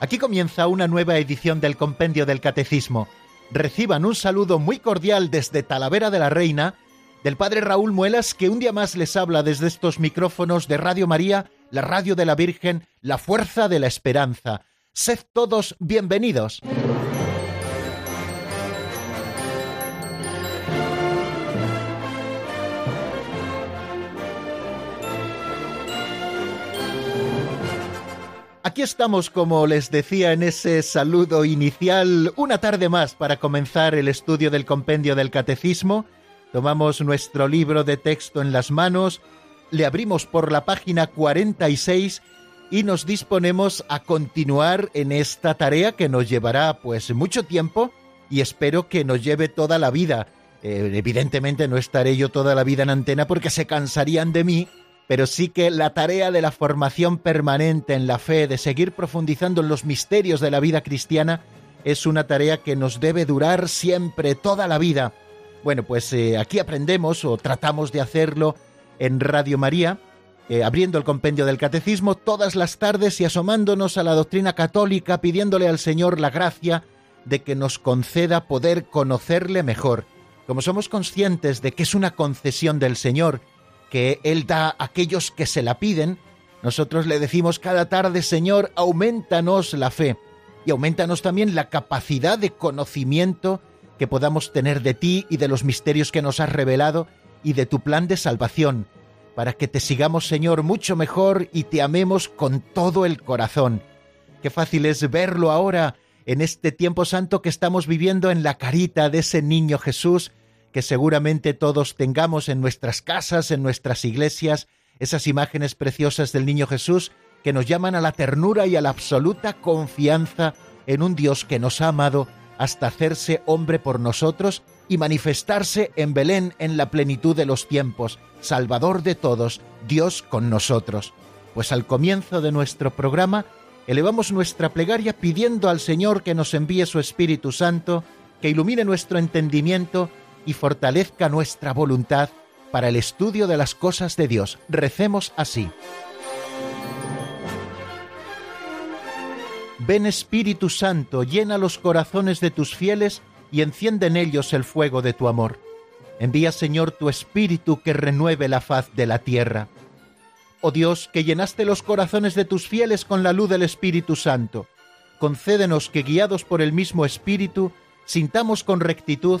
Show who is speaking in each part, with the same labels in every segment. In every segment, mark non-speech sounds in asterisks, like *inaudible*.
Speaker 1: Aquí comienza una nueva edición del Compendio del Catecismo. Reciban un saludo muy cordial desde Talavera de la Reina del Padre Raúl Muelas, que un día más les habla desde estos micrófonos de Radio María, la radio de la Virgen, la fuerza de la esperanza. Sed todos bienvenidos. Aquí estamos, como les decía en ese saludo inicial, una tarde más para comenzar el estudio del compendio del catecismo. Tomamos nuestro libro de texto en las manos, le abrimos por la página 46 y nos disponemos a continuar en esta tarea que nos llevará pues mucho tiempo y espero que nos lleve toda la vida. Eh, evidentemente no estaré yo toda la vida en antena porque se cansarían de mí pero sí que la tarea de la formación permanente en la fe, de seguir profundizando en los misterios de la vida cristiana, es una tarea que nos debe durar siempre, toda la vida. Bueno, pues eh, aquí aprendemos o tratamos de hacerlo en Radio María, eh, abriendo el compendio del catecismo todas las tardes y asomándonos a la doctrina católica, pidiéndole al Señor la gracia de que nos conceda poder conocerle mejor. Como somos conscientes de que es una concesión del Señor, que Él da a aquellos que se la piden, nosotros le decimos cada tarde, Señor, aumentanos la fe y aumentanos también la capacidad de conocimiento que podamos tener de ti y de los misterios que nos has revelado y de tu plan de salvación, para que te sigamos, Señor, mucho mejor y te amemos con todo el corazón. Qué fácil es verlo ahora en este tiempo santo que estamos viviendo en la carita de ese niño Jesús, que seguramente todos tengamos en nuestras casas, en nuestras iglesias, esas imágenes preciosas del Niño Jesús que nos llaman a la ternura y a la absoluta confianza en un Dios que nos ha amado hasta hacerse hombre por nosotros y manifestarse en Belén en la plenitud de los tiempos, Salvador de todos, Dios con nosotros. Pues al comienzo de nuestro programa elevamos nuestra plegaria pidiendo al Señor que nos envíe su Espíritu Santo, que ilumine nuestro entendimiento y fortalezca nuestra voluntad para el estudio de las cosas de Dios. Recemos así. Ven Espíritu Santo, llena los corazones de tus fieles y enciende en ellos el fuego de tu amor. Envía Señor tu Espíritu que renueve la faz de la tierra. Oh Dios, que llenaste los corazones de tus fieles con la luz del Espíritu Santo, concédenos que guiados por el mismo Espíritu, sintamos con rectitud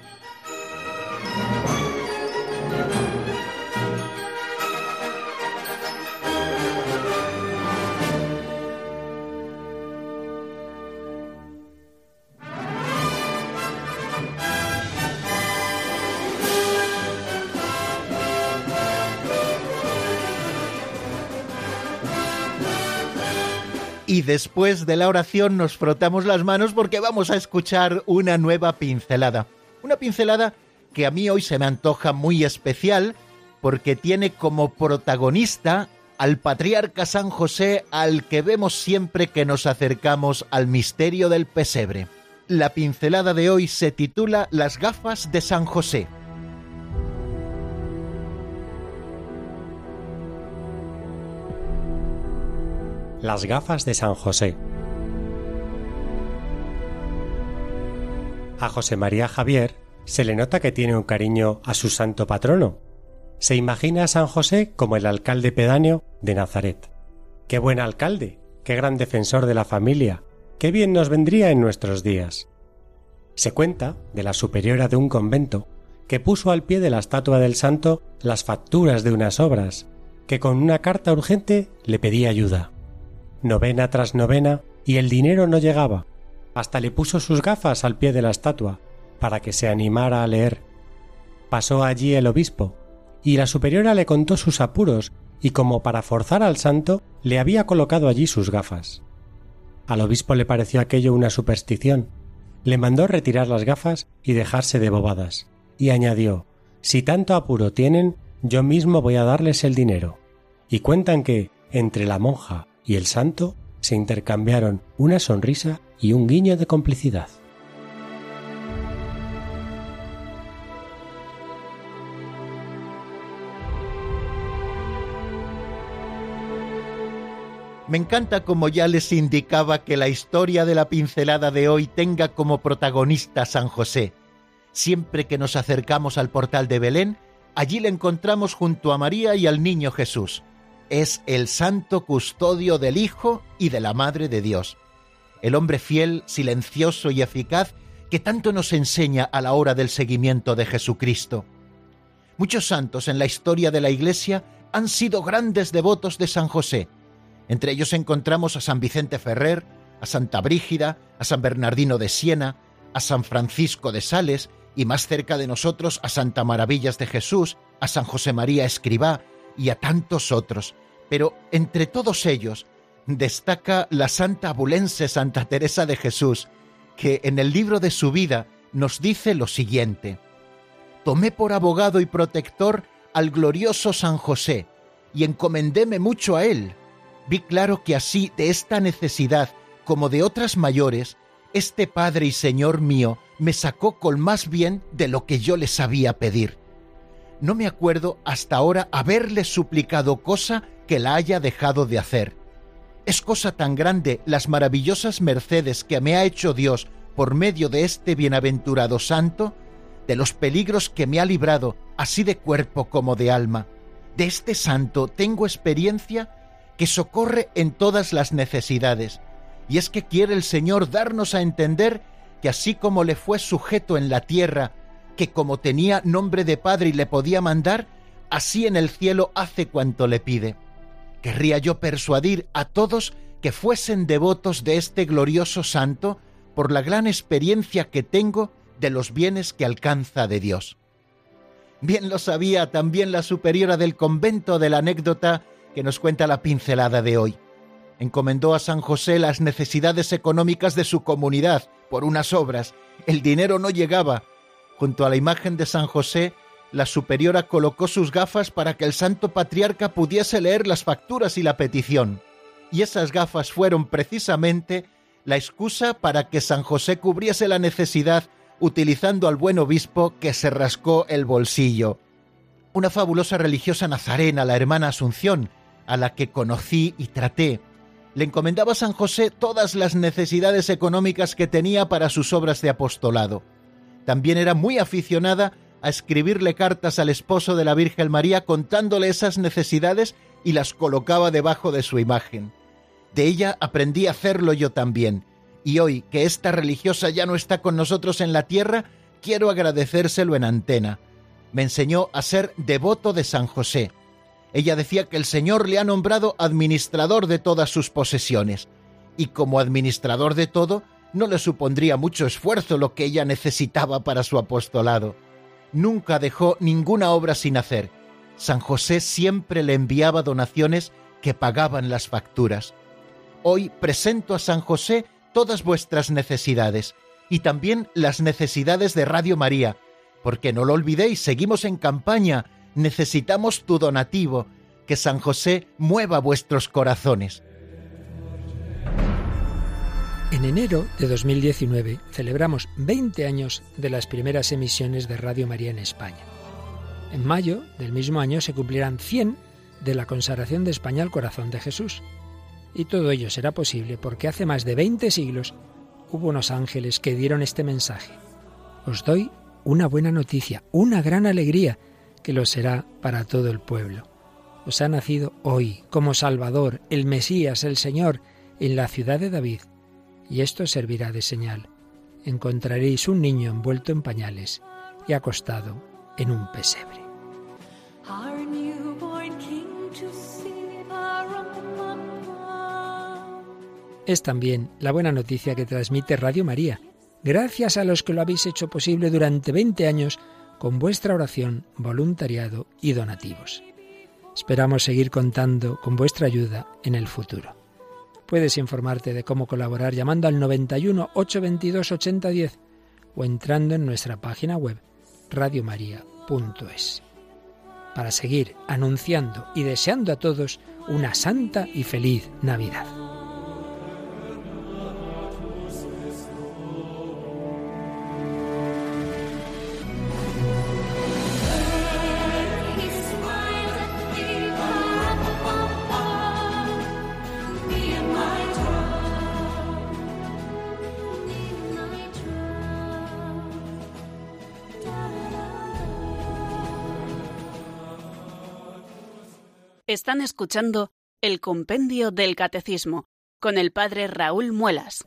Speaker 1: Y después de la oración nos frotamos las manos porque vamos a escuchar una nueva pincelada. Una pincelada que a mí hoy se me antoja muy especial porque tiene como protagonista al patriarca San José al que vemos siempre que nos acercamos al misterio del pesebre. La pincelada de hoy se titula Las gafas de San José.
Speaker 2: Las gafas de San José. A José María Javier se le nota que tiene un cariño a su santo patrono. Se imagina a San José como el alcalde pedáneo de Nazaret. Qué buen alcalde, qué gran defensor de la familia, qué bien nos vendría en nuestros días. Se cuenta de la superiora de un convento que puso al pie de la estatua del santo las facturas de unas obras, que con una carta urgente le pedía ayuda novena tras novena, y el dinero no llegaba. Hasta le puso sus gafas al pie de la estatua, para que se animara a leer. Pasó allí el obispo, y la superiora le contó sus apuros y como para forzar al santo le había colocado allí sus gafas. Al obispo le pareció aquello una superstición. Le mandó retirar las gafas y dejarse de bobadas, y añadió Si tanto apuro tienen, yo mismo voy a darles el dinero. Y cuentan que, entre la monja y el santo, se intercambiaron una sonrisa y un guiño de complicidad.
Speaker 1: Me encanta como ya les indicaba que la historia de la pincelada de hoy tenga como protagonista San José. Siempre que nos acercamos al portal de Belén, allí le encontramos junto a María y al niño Jesús. Es el santo custodio del Hijo y de la Madre de Dios. El hombre fiel, silencioso y eficaz que tanto nos enseña a la hora del seguimiento de Jesucristo. Muchos santos en la historia de la Iglesia han sido grandes devotos de San José, entre ellos encontramos a San Vicente Ferrer, a Santa Brígida, a San Bernardino de Siena, a San Francisco de Sales y más cerca de nosotros a Santa Maravillas de Jesús, a San José María Escribá y a tantos otros. Pero entre todos ellos destaca la santa abulense Santa Teresa de Jesús, que en el libro de su vida nos dice lo siguiente. Tomé por abogado y protector al glorioso San José, y encomendéme mucho a él, vi claro que así de esta necesidad como de otras mayores, este Padre y Señor mío me sacó con más bien de lo que yo le sabía pedir. No me acuerdo hasta ahora haberle suplicado cosa que la haya dejado de hacer. Es cosa tan grande las maravillosas mercedes que me ha hecho Dios por medio de este bienaventurado santo, de los peligros que me ha librado así de cuerpo como de alma. De este santo tengo experiencia que socorre en todas las necesidades. Y es que quiere el Señor darnos a entender que así como le fue sujeto en la tierra, que como tenía nombre de Padre y le podía mandar, así en el cielo hace cuanto le pide. Querría yo persuadir a todos que fuesen devotos de este glorioso santo por la gran experiencia que tengo de los bienes que alcanza de Dios. Bien lo sabía también la superiora del convento de la anécdota que nos cuenta la pincelada de hoy. Encomendó a San José las necesidades económicas de su comunidad por unas obras. El dinero no llegaba. Junto a la imagen de San José, la superiora colocó sus gafas para que el santo patriarca pudiese leer las facturas y la petición. Y esas gafas fueron precisamente la excusa para que San José cubriese la necesidad utilizando al buen obispo que se rascó el bolsillo. Una fabulosa religiosa nazarena, la hermana Asunción, a la que conocí y traté. Le encomendaba a San José todas las necesidades económicas que tenía para sus obras de apostolado. También era muy aficionada a escribirle cartas al esposo de la Virgen María contándole esas necesidades y las colocaba debajo de su imagen. De ella aprendí a hacerlo yo también, y hoy que esta religiosa ya no está con nosotros en la tierra, quiero agradecérselo en antena. Me enseñó a ser devoto de San José, ella decía que el Señor le ha nombrado administrador de todas sus posesiones, y como administrador de todo, no le supondría mucho esfuerzo lo que ella necesitaba para su apostolado. Nunca dejó ninguna obra sin hacer. San José siempre le enviaba donaciones que pagaban las facturas. Hoy presento a San José todas vuestras necesidades y también las necesidades de Radio María, porque no lo olvidéis, seguimos en campaña necesitamos tu donativo, que San José mueva vuestros corazones.
Speaker 3: En enero de 2019 celebramos 20 años de las primeras emisiones de Radio María en España. En mayo del mismo año se cumplirán 100 de la consagración de España al corazón de Jesús. Y todo ello será posible porque hace más de 20 siglos hubo unos ángeles que dieron este mensaje. Os doy una buena noticia, una gran alegría que lo será para todo el pueblo. Os ha nacido hoy como Salvador, el Mesías, el Señor, en la ciudad de David, y esto servirá de señal. Encontraréis un niño envuelto en pañales y acostado en un pesebre. Es también la buena noticia que transmite Radio María. Gracias a los que lo habéis hecho posible durante 20 años, con vuestra oración, voluntariado y donativos. Esperamos seguir contando con vuestra ayuda en el futuro. Puedes informarte de cómo colaborar llamando al 91 822 8010 o entrando en nuestra página web radiomaria.es. Para seguir anunciando y deseando a todos una santa y feliz Navidad.
Speaker 4: Están escuchando el Compendio del Catecismo con el Padre Raúl Muelas.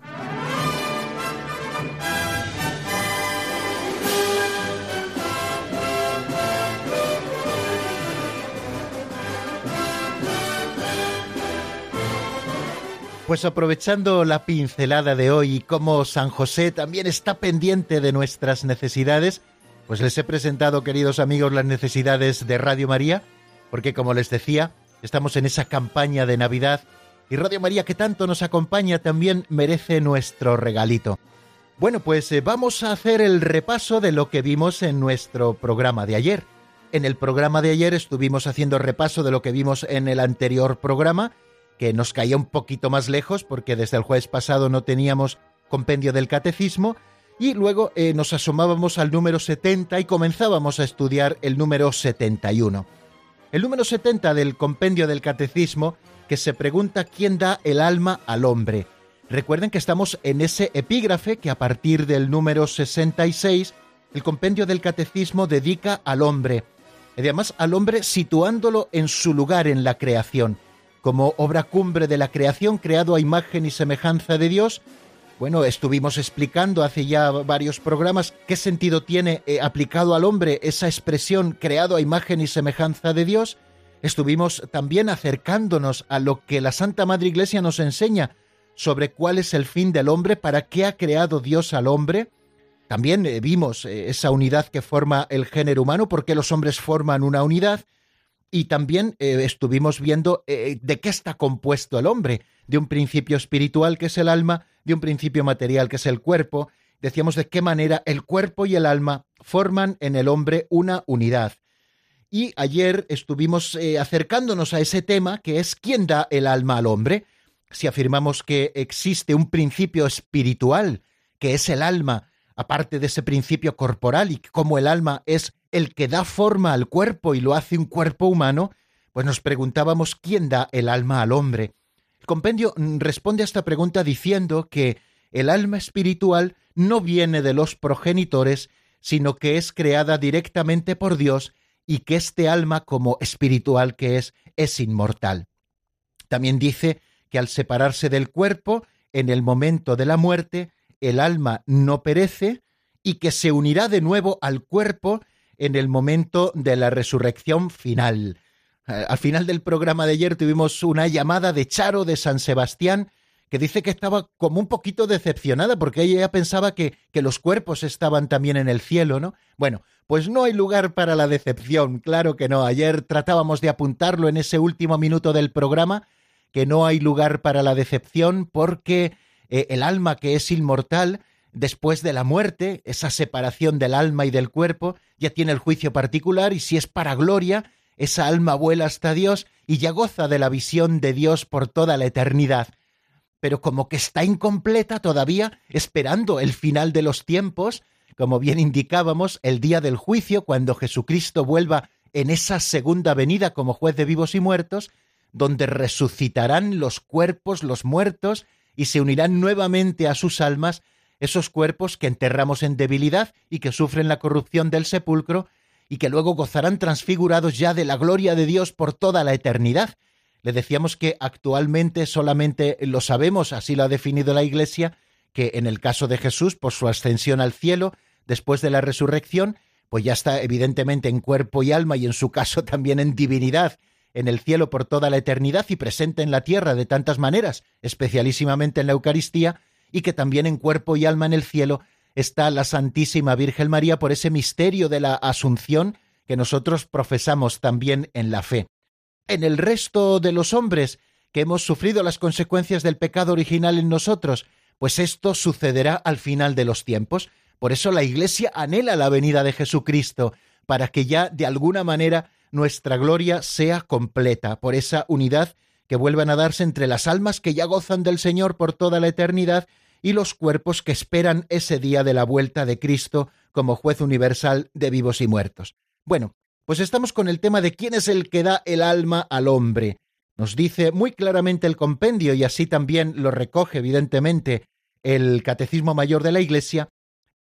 Speaker 1: Pues aprovechando la pincelada de hoy y cómo San José también está pendiente de nuestras necesidades, pues les he presentado, queridos amigos, las necesidades de Radio María porque como les decía, estamos en esa campaña de Navidad y Radio María que tanto nos acompaña también merece nuestro regalito. Bueno, pues eh, vamos a hacer el repaso de lo que vimos en nuestro programa de ayer. En el programa de ayer estuvimos haciendo repaso de lo que vimos en el anterior programa, que nos caía un poquito más lejos porque desde el jueves pasado no teníamos compendio del catecismo, y luego eh, nos asomábamos al número 70 y comenzábamos a estudiar el número 71 el número 70 del compendio del catecismo que se pregunta quién da el alma al hombre. Recuerden que estamos en ese epígrafe que a partir del número 66 el compendio del catecismo dedica al hombre, y además al hombre situándolo en su lugar en la creación, como obra cumbre de la creación creado a imagen y semejanza de Dios, bueno, estuvimos explicando hace ya varios programas qué sentido tiene eh, aplicado al hombre esa expresión creado a imagen y semejanza de Dios. Estuvimos también acercándonos a lo que la Santa Madre Iglesia nos enseña sobre cuál es el fin del hombre, para qué ha creado Dios al hombre. También eh, vimos eh, esa unidad que forma el género humano, por qué los hombres forman una unidad. Y también estuvimos viendo de qué está compuesto el hombre, de un principio espiritual que es el alma, de un principio material que es el cuerpo, decíamos de qué manera el cuerpo y el alma forman en el hombre una unidad. Y ayer estuvimos eh, acercándonos a ese tema que es quién da el alma al hombre. Si afirmamos que existe un principio espiritual, que es el alma, aparte de ese principio corporal y como el alma es el que da forma al cuerpo y lo hace un cuerpo humano, pues nos preguntábamos quién da el alma al hombre. El compendio responde a esta pregunta diciendo que el alma espiritual no viene de los progenitores, sino que es creada directamente por Dios y que este alma, como espiritual que es, es inmortal. También dice que al separarse del cuerpo, en el momento de la muerte, el alma no perece y que se unirá de nuevo al cuerpo en el momento de la resurrección final. Eh, al final del programa de ayer tuvimos una llamada de Charo de San Sebastián que dice que estaba como un poquito decepcionada porque ella pensaba que, que los cuerpos estaban también en el cielo, ¿no? Bueno, pues no hay lugar para la decepción, claro que no. Ayer tratábamos de apuntarlo en ese último minuto del programa, que no hay lugar para la decepción porque eh, el alma que es inmortal, después de la muerte, esa separación del alma y del cuerpo, ya tiene el juicio particular y si es para gloria, esa alma vuela hasta Dios y ya goza de la visión de Dios por toda la eternidad. Pero como que está incompleta todavía, esperando el final de los tiempos, como bien indicábamos, el día del juicio, cuando Jesucristo vuelva en esa segunda venida como juez de vivos y muertos, donde resucitarán los cuerpos, los muertos, y se unirán nuevamente a sus almas esos cuerpos que enterramos en debilidad y que sufren la corrupción del sepulcro y que luego gozarán transfigurados ya de la gloria de Dios por toda la eternidad. Le decíamos que actualmente solamente lo sabemos, así lo ha definido la Iglesia, que en el caso de Jesús, por su ascensión al cielo, después de la resurrección, pues ya está evidentemente en cuerpo y alma y en su caso *laughs* también en divinidad, en el cielo por toda la eternidad y presente en la tierra de tantas maneras, especialísimamente en la Eucaristía, y que también en cuerpo y alma en el cielo está la Santísima Virgen María por ese misterio de la Asunción que nosotros profesamos también en la fe. en el resto de los hombres que hemos sufrido las consecuencias del pecado original en nosotros, pues esto sucederá al final de los tiempos. Por eso la Iglesia anhela la venida de Jesucristo, para que ya de alguna manera nuestra gloria sea completa, por esa unidad que vuelvan a darse entre las almas que ya gozan del Señor por toda la eternidad y los cuerpos que esperan ese día de la vuelta de Cristo como juez universal de vivos y muertos. Bueno, pues estamos con el tema de quién es el que da el alma al hombre. Nos dice muy claramente el compendio, y así también lo recoge evidentemente el Catecismo Mayor de la Iglesia,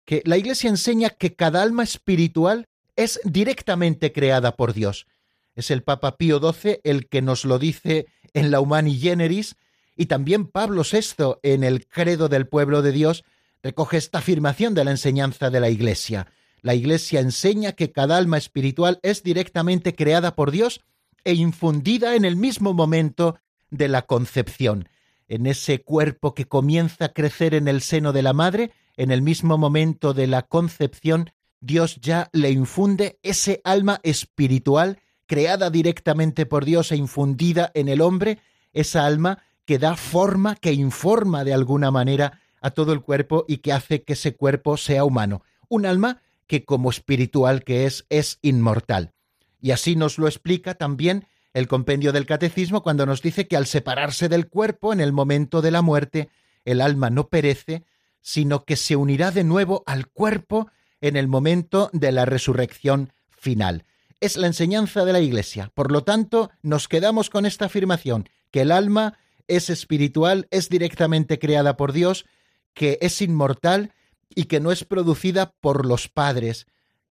Speaker 1: que la Iglesia enseña que cada alma espiritual es directamente creada por Dios. Es el Papa Pío XII el que nos lo dice en la Humani Generis, y también Pablo VI en el Credo del Pueblo de Dios recoge esta afirmación de la enseñanza de la Iglesia. La Iglesia enseña que cada alma espiritual es directamente creada por Dios e infundida en el mismo momento de la concepción, en ese cuerpo que comienza a crecer en el seno de la madre, en el mismo momento de la concepción, Dios ya le infunde ese alma espiritual creada directamente por Dios e infundida en el hombre, esa alma que da forma, que informa de alguna manera a todo el cuerpo y que hace que ese cuerpo sea humano. Un alma que como espiritual que es, es inmortal. Y así nos lo explica también el compendio del catecismo cuando nos dice que al separarse del cuerpo en el momento de la muerte, el alma no perece, sino que se unirá de nuevo al cuerpo en el momento de la resurrección final. Es la enseñanza de la Iglesia. Por lo tanto, nos quedamos con esta afirmación, que el alma es espiritual, es directamente creada por Dios, que es inmortal y que no es producida por los padres,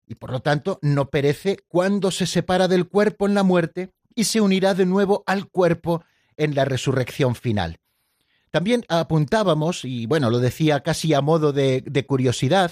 Speaker 1: y por lo tanto no perece cuando se separa del cuerpo en la muerte y se unirá de nuevo al cuerpo en la resurrección final. También apuntábamos, y bueno, lo decía casi a modo de, de curiosidad,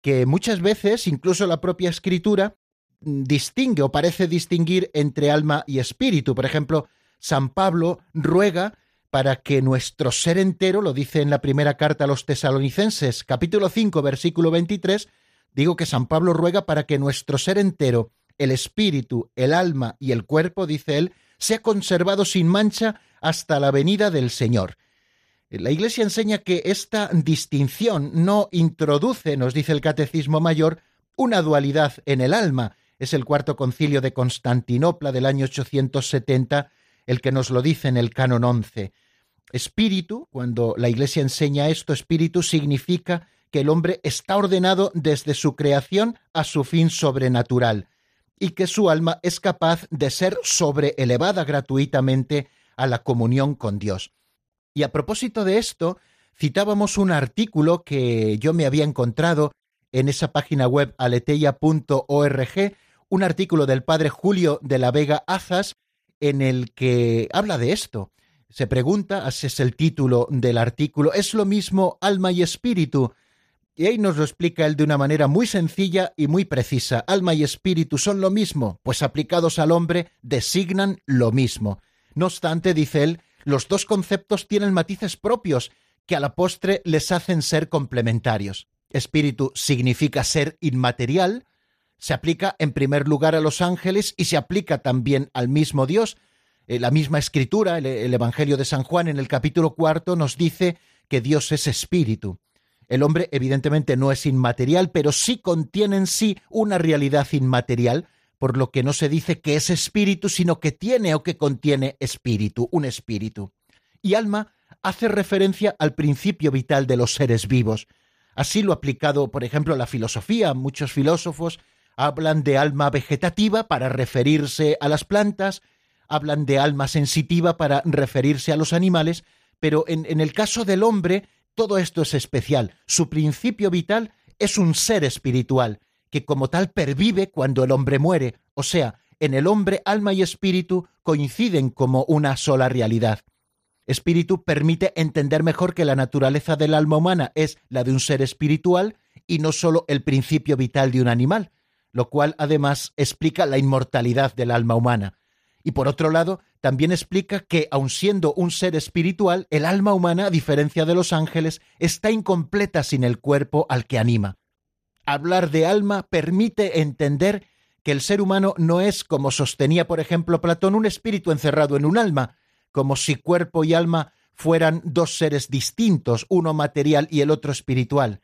Speaker 1: que muchas veces incluso la propia escritura distingue o parece distinguir entre alma y espíritu. Por ejemplo, San Pablo ruega para que nuestro ser entero, lo dice en la primera carta a los tesalonicenses, capítulo 5, versículo 23, digo que San Pablo ruega para que nuestro ser entero, el espíritu, el alma y el cuerpo, dice él, sea conservado sin mancha hasta la venida del Señor. La Iglesia enseña que esta distinción no introduce, nos dice el Catecismo Mayor, una dualidad en el alma. Es el cuarto concilio de Constantinopla del año 870 el que nos lo dice en el canon 11. Espíritu, cuando la Iglesia enseña esto, espíritu significa que el hombre está ordenado desde su creación a su fin sobrenatural y que su alma es capaz de ser sobreelevada gratuitamente a la comunión con Dios. Y a propósito de esto, citábamos un artículo que yo me había encontrado en esa página web aleteia.org, un artículo del padre Julio de la Vega Azas, en el que habla de esto. Se pregunta, ese es el título del artículo, ¿es lo mismo alma y espíritu? Y ahí nos lo explica él de una manera muy sencilla y muy precisa. Alma y espíritu son lo mismo, pues aplicados al hombre designan lo mismo. No obstante, dice él, los dos conceptos tienen matices propios que a la postre les hacen ser complementarios. Espíritu significa ser inmaterial, se aplica en primer lugar a los ángeles y se aplica también al mismo Dios. Eh, la misma escritura, el, el Evangelio de San Juan en el capítulo cuarto nos dice que Dios es espíritu. El hombre evidentemente no es inmaterial, pero sí contiene en sí una realidad inmaterial, por lo que no se dice que es espíritu, sino que tiene o que contiene espíritu, un espíritu. Y alma hace referencia al principio vital de los seres vivos. Así lo ha aplicado, por ejemplo, la filosofía. Muchos filósofos hablan de alma vegetativa para referirse a las plantas, hablan de alma sensitiva para referirse a los animales, pero en, el caso del hombre todo esto es especial. Su principio vital es un ser espiritual, que como tal pervive cuando el hombre muere, o sea, en el hombre alma y espíritu coinciden como una sola realidad. Espíritu permite entender mejor que la naturaleza del alma humana es la de un ser espiritual y no sólo el principio vital de un animal, lo cual además explica la inmortalidad del alma humana. Y por otro lado, también explica que, aun siendo un ser espiritual, el alma humana, a diferencia de los ángeles, está incompleta sin el cuerpo al que anima hablar de alma permite entender que el ser humano no es, como sostenía por ejemplo Platón, un espíritu encerrado en un alma, como si cuerpo y alma fueran dos seres distintos, uno material y el otro espiritual.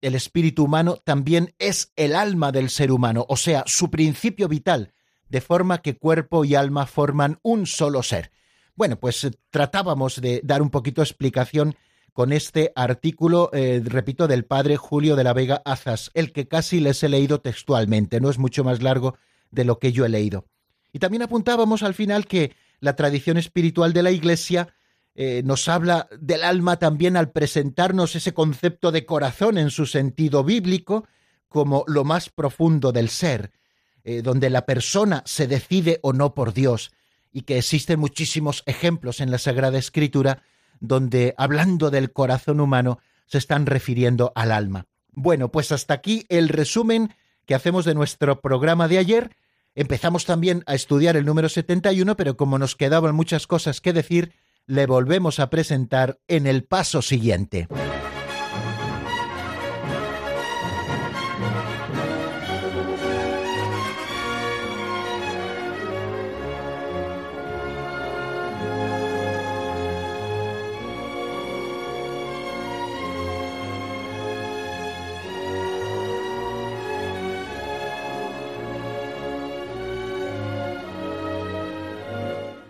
Speaker 1: El espíritu humano también es el alma del ser humano, o sea, su principio vital, de forma que cuerpo y alma forman un solo ser. Bueno, pues eh, tratábamos de dar un poquito explicación con este artículo, eh, repito, del padre Julio de la Vega Azas, el que casi les he leído textualmente, no es mucho más largo de lo que yo he leído. Y también apuntábamos al final que la tradición espiritual de la Iglesia eh, nos habla del alma también al presentarnos ese concepto de corazón en su sentido bíblico como lo más profundo del ser, eh, donde la persona se decide o no por Dios, y que existen muchísimos ejemplos en la Sagrada Escritura donde, hablando del corazón humano, se están refiriendo al alma. Bueno, pues hasta aquí el resumen que hacemos de nuestro programa de ayer. Empezamos también a estudiar el número 71, pero como nos quedaban muchas cosas que decir, le volvemos a presentar en el paso siguiente.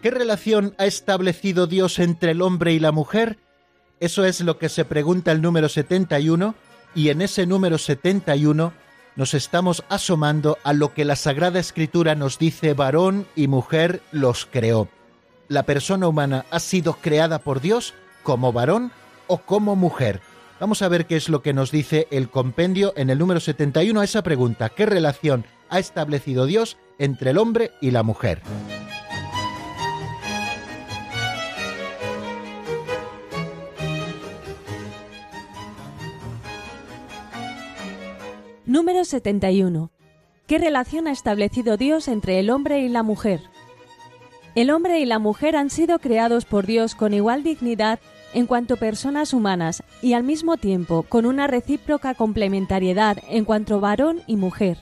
Speaker 1: ¿Qué relación ha establecido Dios entre el hombre y la mujer? Eso es lo que se pregunta el número 71 y en ese número 71 nos estamos asomando a lo que la Sagrada Escritura nos dice varón y mujer los creó. La persona humana ha sido creada por Dios como varón o como mujer. Vamos a ver qué es lo que nos dice el compendio en el número 71 a esa pregunta. ¿Qué relación ha establecido Dios entre el hombre y la mujer?
Speaker 5: Número 71. ¿Qué relación ha establecido Dios entre el hombre y la mujer? El hombre y la mujer han sido creados por Dios con igual dignidad en cuanto personas humanas y al mismo tiempo con una recíproca complementariedad en cuanto varón y mujer.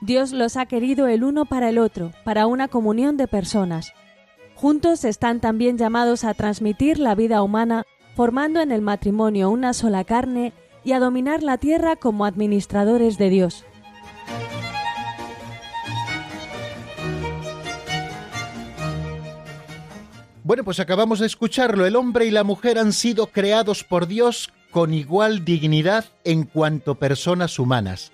Speaker 5: Dios los ha querido el uno para el otro, para una comunión de personas. Juntos están también llamados a transmitir la vida humana, formando en el matrimonio una sola carne y a dominar la tierra como administradores de Dios.
Speaker 1: Bueno, pues acabamos de escucharlo. El hombre y la mujer han sido creados por Dios con igual dignidad en cuanto personas humanas.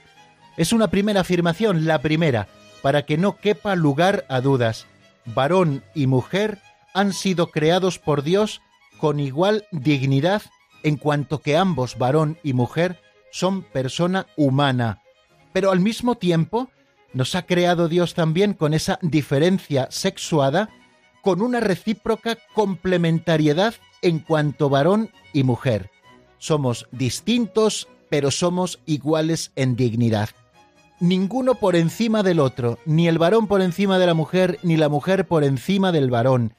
Speaker 1: Es una primera afirmación, la primera, para que no quepa lugar a dudas. Varón y mujer han sido creados por Dios con igual dignidad en cuanto que ambos, varón y mujer, son persona humana. Pero al mismo tiempo, nos ha creado Dios también con esa diferencia sexuada, con una recíproca complementariedad en cuanto varón y mujer. Somos distintos, pero somos iguales en dignidad. Ninguno por encima del otro, ni el varón por encima de la mujer, ni la mujer por encima del varón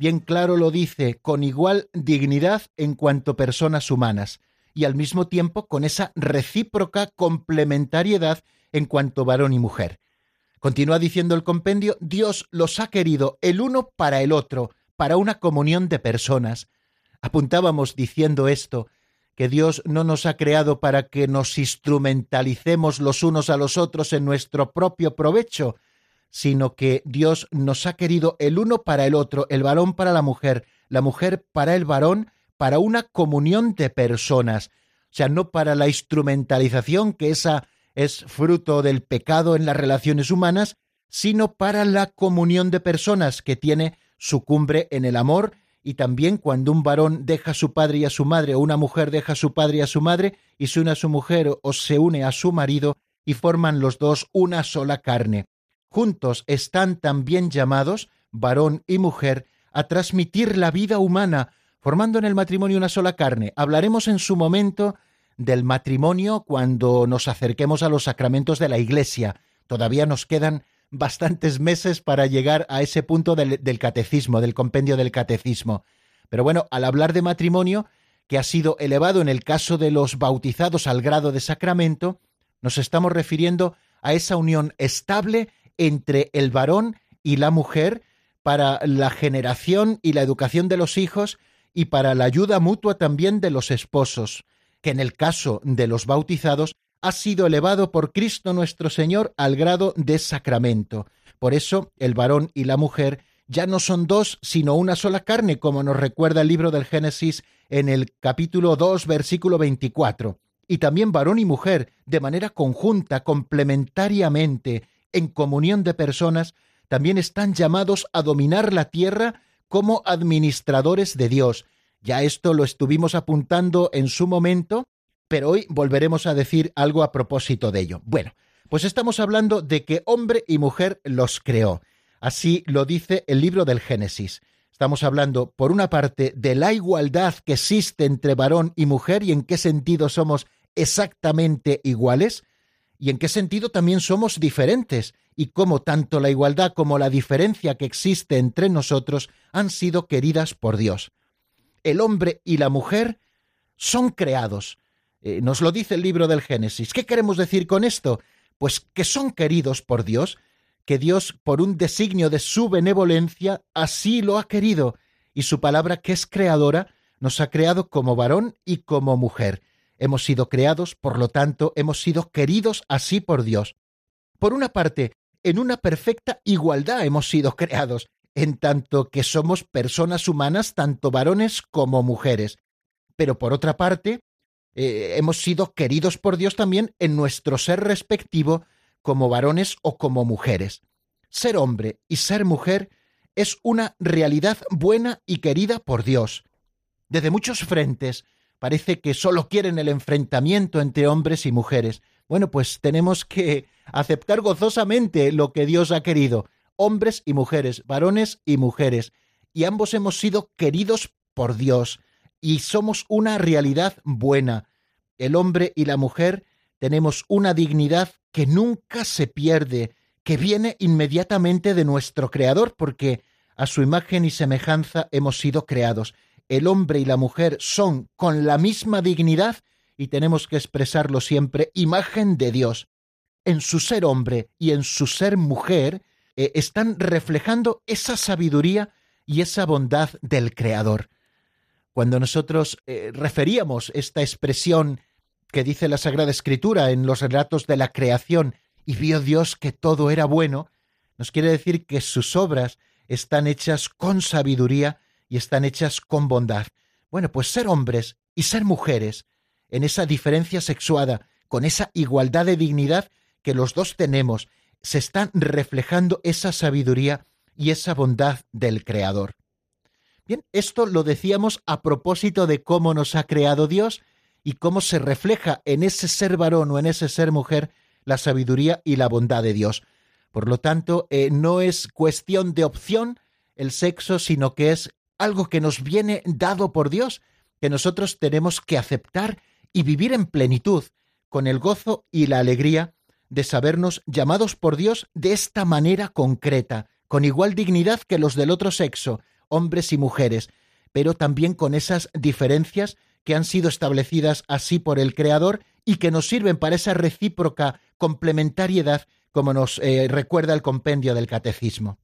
Speaker 1: bien claro lo dice, con igual dignidad en cuanto personas humanas, y al mismo tiempo con esa recíproca complementariedad en cuanto varón y mujer. Continúa diciendo el compendio, Dios los ha querido el uno para el otro, para una comunión de personas. Apuntábamos diciendo esto, que Dios no nos ha creado para que nos instrumentalicemos los unos a los otros en nuestro propio provecho, sino que Dios nos ha querido el uno para el otro, el varón para la mujer, la mujer para el varón, para una comunión de personas, o sea, no para la instrumentalización, que esa es fruto del pecado en las relaciones humanas, sino para la comunión de personas que tiene su cumbre en el amor. Y también cuando un varón deja a su padre y a su madre o una mujer deja a su padre y a su madre y se une a su mujer o se une a su marido y forman los dos una sola carne juntos están también llamados, varón y mujer, a transmitir la vida humana, formando en el matrimonio una sola carne. Hablaremos en su momento del matrimonio cuando nos acerquemos a los sacramentos de la Iglesia. Todavía nos quedan bastantes meses para llegar a ese punto del, catecismo, del compendio del catecismo. Pero bueno, al hablar de matrimonio, que ha sido elevado en el caso de los bautizados al grado de sacramento, nos estamos refiriendo a esa unión estable entre el varón y la mujer para la generación y la educación de los hijos y para la ayuda mutua también de los esposos, que en el caso de los bautizados ha sido elevado por Cristo nuestro Señor al grado de sacramento. Por eso el varón y la mujer ya no son dos, sino una sola carne, como nos recuerda el libro del Génesis en el capítulo 2, versículo 24. Y también varón y mujer, de manera conjunta, complementariamente, en comunión de personas, también están llamados a dominar la tierra como administradores de Dios. Ya esto lo estuvimos apuntando en su momento, pero hoy volveremos a decir algo a propósito de ello. Bueno, pues estamos hablando de que hombre y mujer los creó. Así lo dice el libro del Génesis. Estamos hablando, por una parte, de la igualdad que existe entre varón y mujer y en qué sentido somos exactamente iguales y en qué sentido también somos diferentes y cómo tanto la igualdad como la diferencia que existe entre nosotros han sido queridas por Dios. El hombre y la mujer son creados. Eh, nos lo dice el libro del Génesis. ¿Qué queremos decir con esto? Pues que son queridos por Dios, que Dios, por un designio de su benevolencia, así lo ha querido, y su palabra, que es creadora, nos ha creado como varón y como mujer. Hemos sido creados, por lo tanto, hemos sido queridos así por Dios. Por una parte, en una perfecta igualdad hemos sido creados, en tanto que somos personas humanas, tanto varones como mujeres. Pero por otra parte, eh, hemos sido queridos por Dios también en nuestro ser respectivo como varones o como mujeres. Ser hombre y ser mujer es una realidad buena y querida por Dios. Desde muchos frentes parece que solo quieren el enfrentamiento entre hombres y mujeres. Bueno, pues tenemos que aceptar gozosamente lo que Dios ha querido, hombres y mujeres, varones y mujeres, y ambos hemos sido queridos por Dios, y somos una realidad buena. El hombre y la mujer tenemos una dignidad que nunca se pierde, que viene inmediatamente de nuestro Creador, porque a su imagen y semejanza hemos sido creados. El hombre y la mujer son con la misma dignidad y tenemos que expresarlo siempre, imagen de Dios en su ser hombre y en su ser mujer, eh, están reflejando esa sabiduría y esa bondad del Creador. Cuando nosotros eh, referíamos esta expresión que dice la Sagrada Escritura en los relatos de la creación, y vio Dios que todo era bueno, nos quiere decir que sus obras están hechas con sabiduría y están hechas con bondad. Bueno, pues ser hombres y ser mujeres, en esa diferencia sexuada, con esa igualdad de dignidad, que los dos tenemos, se están reflejando esa sabiduría y esa bondad del Creador. Bien, esto lo decíamos a propósito de cómo nos ha creado Dios y cómo se refleja en ese ser varón o en ese ser mujer la sabiduría y la bondad de Dios. Por lo tanto, eh, no es cuestión de opción el sexo, sino que es algo que nos viene dado por Dios, que nosotros tenemos que aceptar y vivir en plenitud, con el gozo y la alegría de sabernos llamados por Dios de esta manera concreta, con igual dignidad que los del otro sexo, hombres y mujeres, pero también con esas diferencias que han sido establecidas así por el Creador y que nos sirven para esa recíproca complementariedad, como nos eh, recuerda el compendio del Catecismo.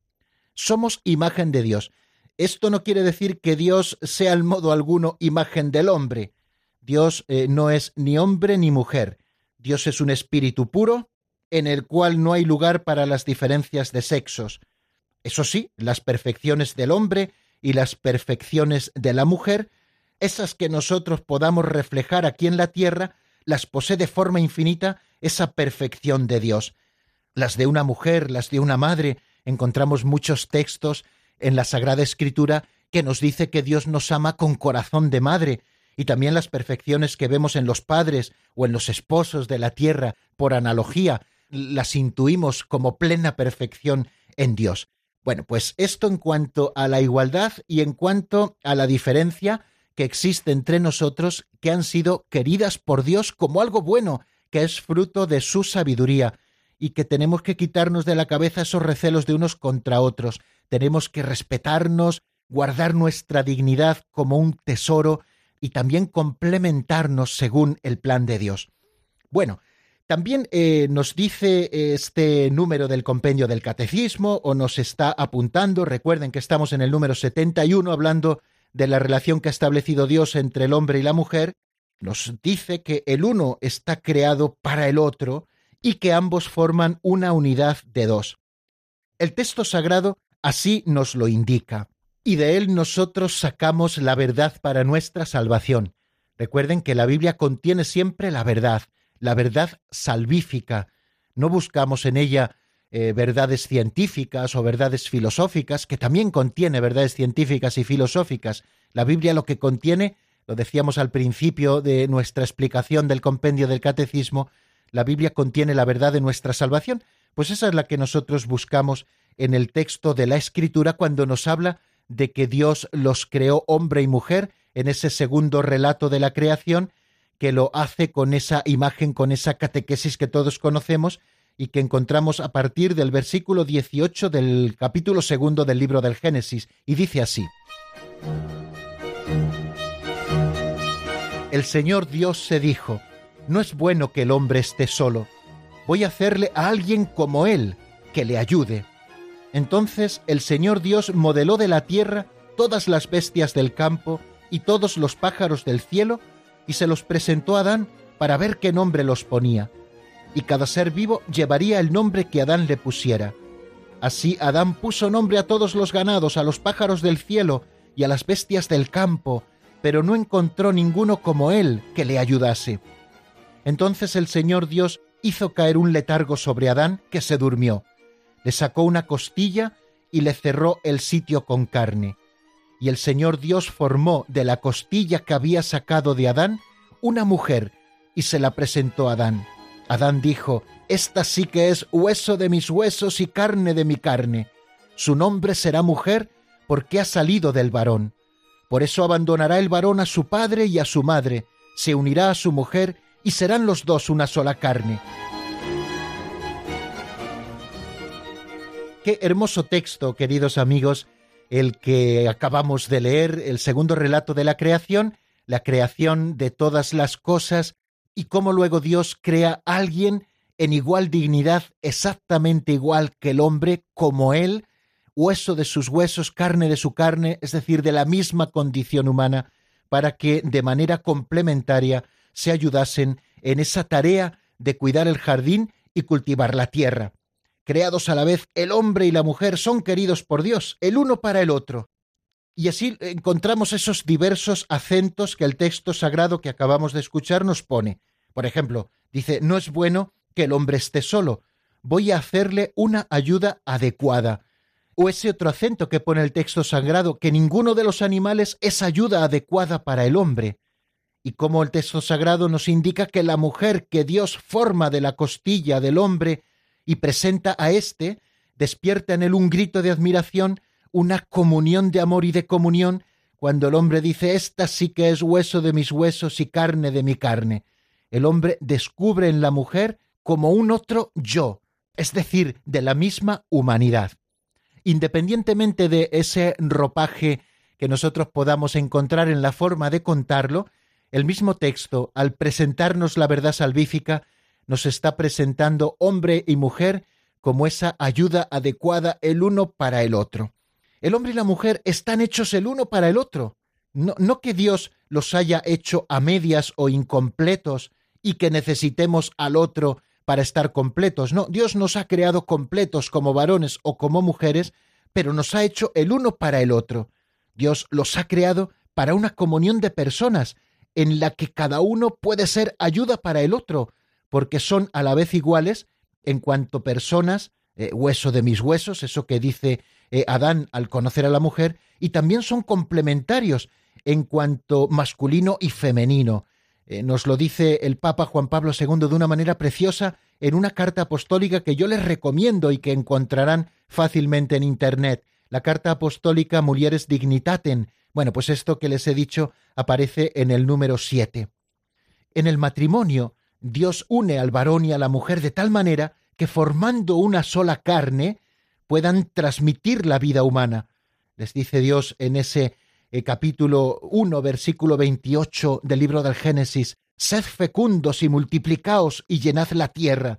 Speaker 1: Somos imagen de Dios. Esto no quiere decir que Dios sea en modo alguno imagen del hombre. Dios eh, no es ni hombre ni mujer. Dios es un espíritu puro, en el cual no hay lugar para las diferencias de sexos. Eso sí, las perfecciones del hombre y las perfecciones de la mujer, esas que nosotros podamos reflejar aquí en la tierra, las posee de forma infinita esa perfección de Dios. Las de una mujer, las de una madre, encontramos muchos textos en la Sagrada Escritura que nos dice que Dios nos ama con corazón de madre, y también las perfecciones que vemos en los padres o en los esposos de la tierra, por analogía, las intuimos como plena perfección en Dios. Bueno, pues esto en cuanto a la igualdad y en cuanto a la diferencia que existe entre nosotros, que han sido queridas por Dios como algo bueno, que es fruto de su sabiduría, y que tenemos que quitarnos de la cabeza esos recelos de unos contra otros. Tenemos que respetarnos, guardar nuestra dignidad como un tesoro y también complementarnos según el plan de Dios. Bueno, También eh, nos dice este número del compendio del catecismo o nos está apuntando, recuerden que estamos en el número 71 hablando de la relación que ha establecido Dios entre el hombre y la mujer, nos dice que el uno está creado para el otro y que ambos forman una unidad de dos. El texto sagrado así nos lo indica, y de él nosotros sacamos la verdad para nuestra salvación. Recuerden que la Biblia contiene siempre la verdad, la verdad salvífica. No buscamos en ella eh, verdades científicas o verdades filosóficas, que también contiene verdades científicas y filosóficas. La Biblia lo que contiene, lo decíamos al principio de nuestra explicación del compendio del catecismo, la Biblia contiene la verdad de nuestra salvación, pues esa es la que nosotros buscamos en el texto de la Escritura cuando nos habla de que Dios los creó hombre y mujer en ese segundo relato de la creación, que lo hace con esa imagen, con esa catequesis que todos conocemos y que encontramos a partir del versículo 18 del capítulo segundo del libro del Génesis, y dice así. El Señor Dios se dijo, no es bueno que el hombre esté solo, voy a hacerle a alguien como él, que le ayude. Entonces el Señor Dios modeló de la tierra todas las bestias del campo y todos los pájaros del cielo, y se los presentó a Adán para ver qué nombre los ponía. Y cada ser vivo llevaría el nombre que Adán le pusiera. Así Adán puso nombre a todos los ganados, a los pájaros del cielo y a las bestias del campo, pero no encontró ninguno como él que le ayudase. Entonces el Señor Dios hizo caer un letargo sobre Adán, que se durmió. Le sacó una costilla y le cerró el sitio con carne. Y el Señor Dios formó de la costilla que había sacado de Adán una mujer y se la presentó a Adán. Adán dijo, Esta sí que es hueso de mis huesos y carne de mi carne. Su nombre será mujer porque ha salido del varón. Por eso abandonará el varón a su padre y a su madre, se unirá a su mujer y serán los dos una sola carne. Qué hermoso texto, queridos amigos, el que acabamos de leer, el segundo relato de la creación, la creación de todas las cosas y cómo luego Dios crea a alguien en igual dignidad, exactamente igual que el hombre, como él, hueso de sus huesos, carne de su carne, es decir, de la misma condición humana, para que de manera complementaria se ayudasen en esa tarea de cuidar el jardín y cultivar la tierra creados a la vez, el hombre y la mujer son queridos por Dios, el uno para el otro. Y así encontramos esos diversos acentos que el texto sagrado que acabamos de escuchar nos pone. Por ejemplo, dice, no es bueno que el hombre esté solo, voy a hacerle una ayuda adecuada. O ese otro acento que pone el texto sagrado, que ninguno de los animales es ayuda adecuada para el hombre. Y como el texto sagrado nos indica que la mujer que Dios forma de la costilla del hombre y presenta a éste, despierta en él un grito de admiración, una comunión de amor y de comunión, cuando el hombre dice, esta sí que es hueso de mis huesos y carne de mi carne. El hombre descubre en la mujer como un otro yo, es decir, de la misma humanidad. Independientemente de ese ropaje que nosotros podamos encontrar en la forma de contarlo, el mismo texto, al presentarnos la verdad salvífica, nos está presentando hombre y mujer como esa ayuda adecuada el uno para el otro. El hombre y la mujer están hechos el uno para el otro. No, que Dios los haya hecho a medias o incompletos y que necesitemos al otro para estar completos. No, Dios nos ha creado completos como varones o como mujeres, pero nos ha hecho el uno para el otro. Dios los ha creado para una comunión de personas en la que cada uno puede ser ayuda para el otro, porque son a la vez iguales en cuanto personas, eh, hueso de mis huesos, eso que dice eh, Adán al conocer a la mujer, y también son complementarios en cuanto masculino y femenino. Eh, nos lo dice el Papa Juan Pablo II de una manera preciosa en una carta apostólica que yo les recomiendo y que encontrarán fácilmente en Internet. La carta apostólica Mulieres Dignitatem. Bueno, pues esto que les he dicho aparece en el número 7. En el matrimonio, Dios une al varón y a la mujer de tal manera que formando una sola carne puedan transmitir la vida humana. Les dice Dios en ese eh, capítulo 1, versículo 28 del libro del Génesis,
Speaker 6: sed fecundos y multiplicaos y llenad la tierra.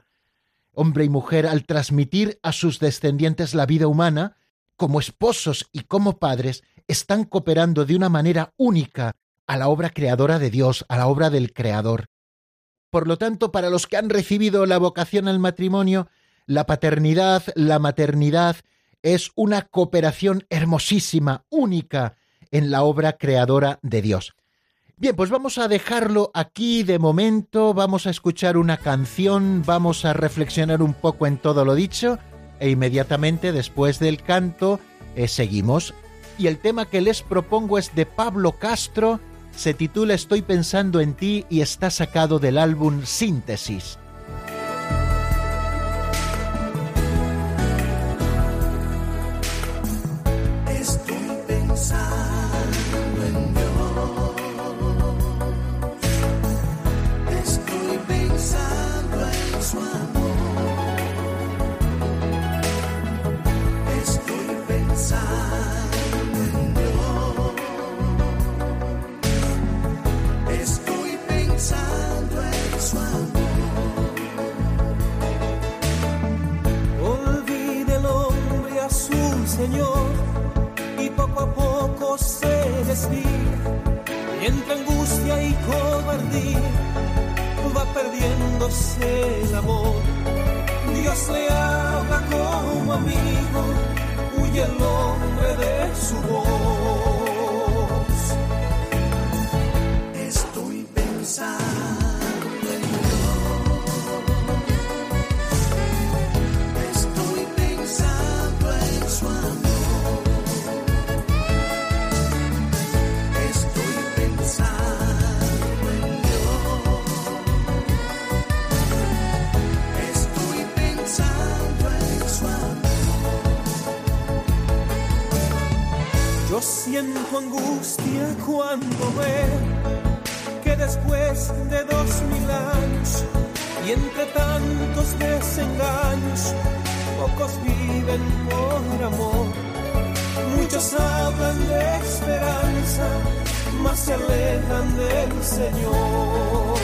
Speaker 6: Hombre y mujer, al transmitir a sus descendientes la vida humana, como esposos y como padres, están cooperando de una manera única a la obra creadora de Dios, a la obra del Creador. Por lo tanto, para los que han recibido la vocación al matrimonio, la paternidad, la maternidad, es una cooperación hermosísima, única en la obra creadora de Dios. Bien, pues vamos a dejarlo aquí de momento, vamos a escuchar una canción, vamos a reflexionar un poco en todo lo dicho e inmediatamente después del canto eh, seguimos. Y el tema que les propongo es de Pablo Castro, se titula Estoy pensando en ti y está sacado del álbum Síntesis. Señor y poco a poco se desvía entre angustia y cobardía va perdiéndose el amor. Dios le habla como amigo, huye el nombre de su voz. Estoy pensando. siento angustia cuando ve que después de dos mil años y entre tantos desengaños, pocos viven por amor. Muchos hablan de esperanza, mas se alejan del Señor.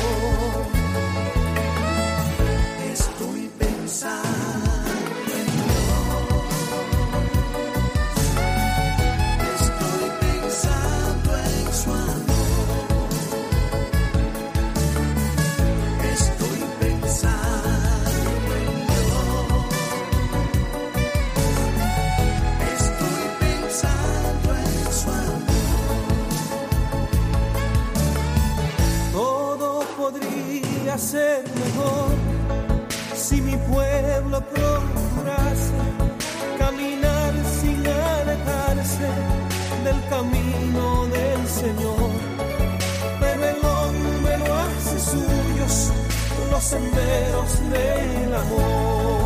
Speaker 6: senderos del amor.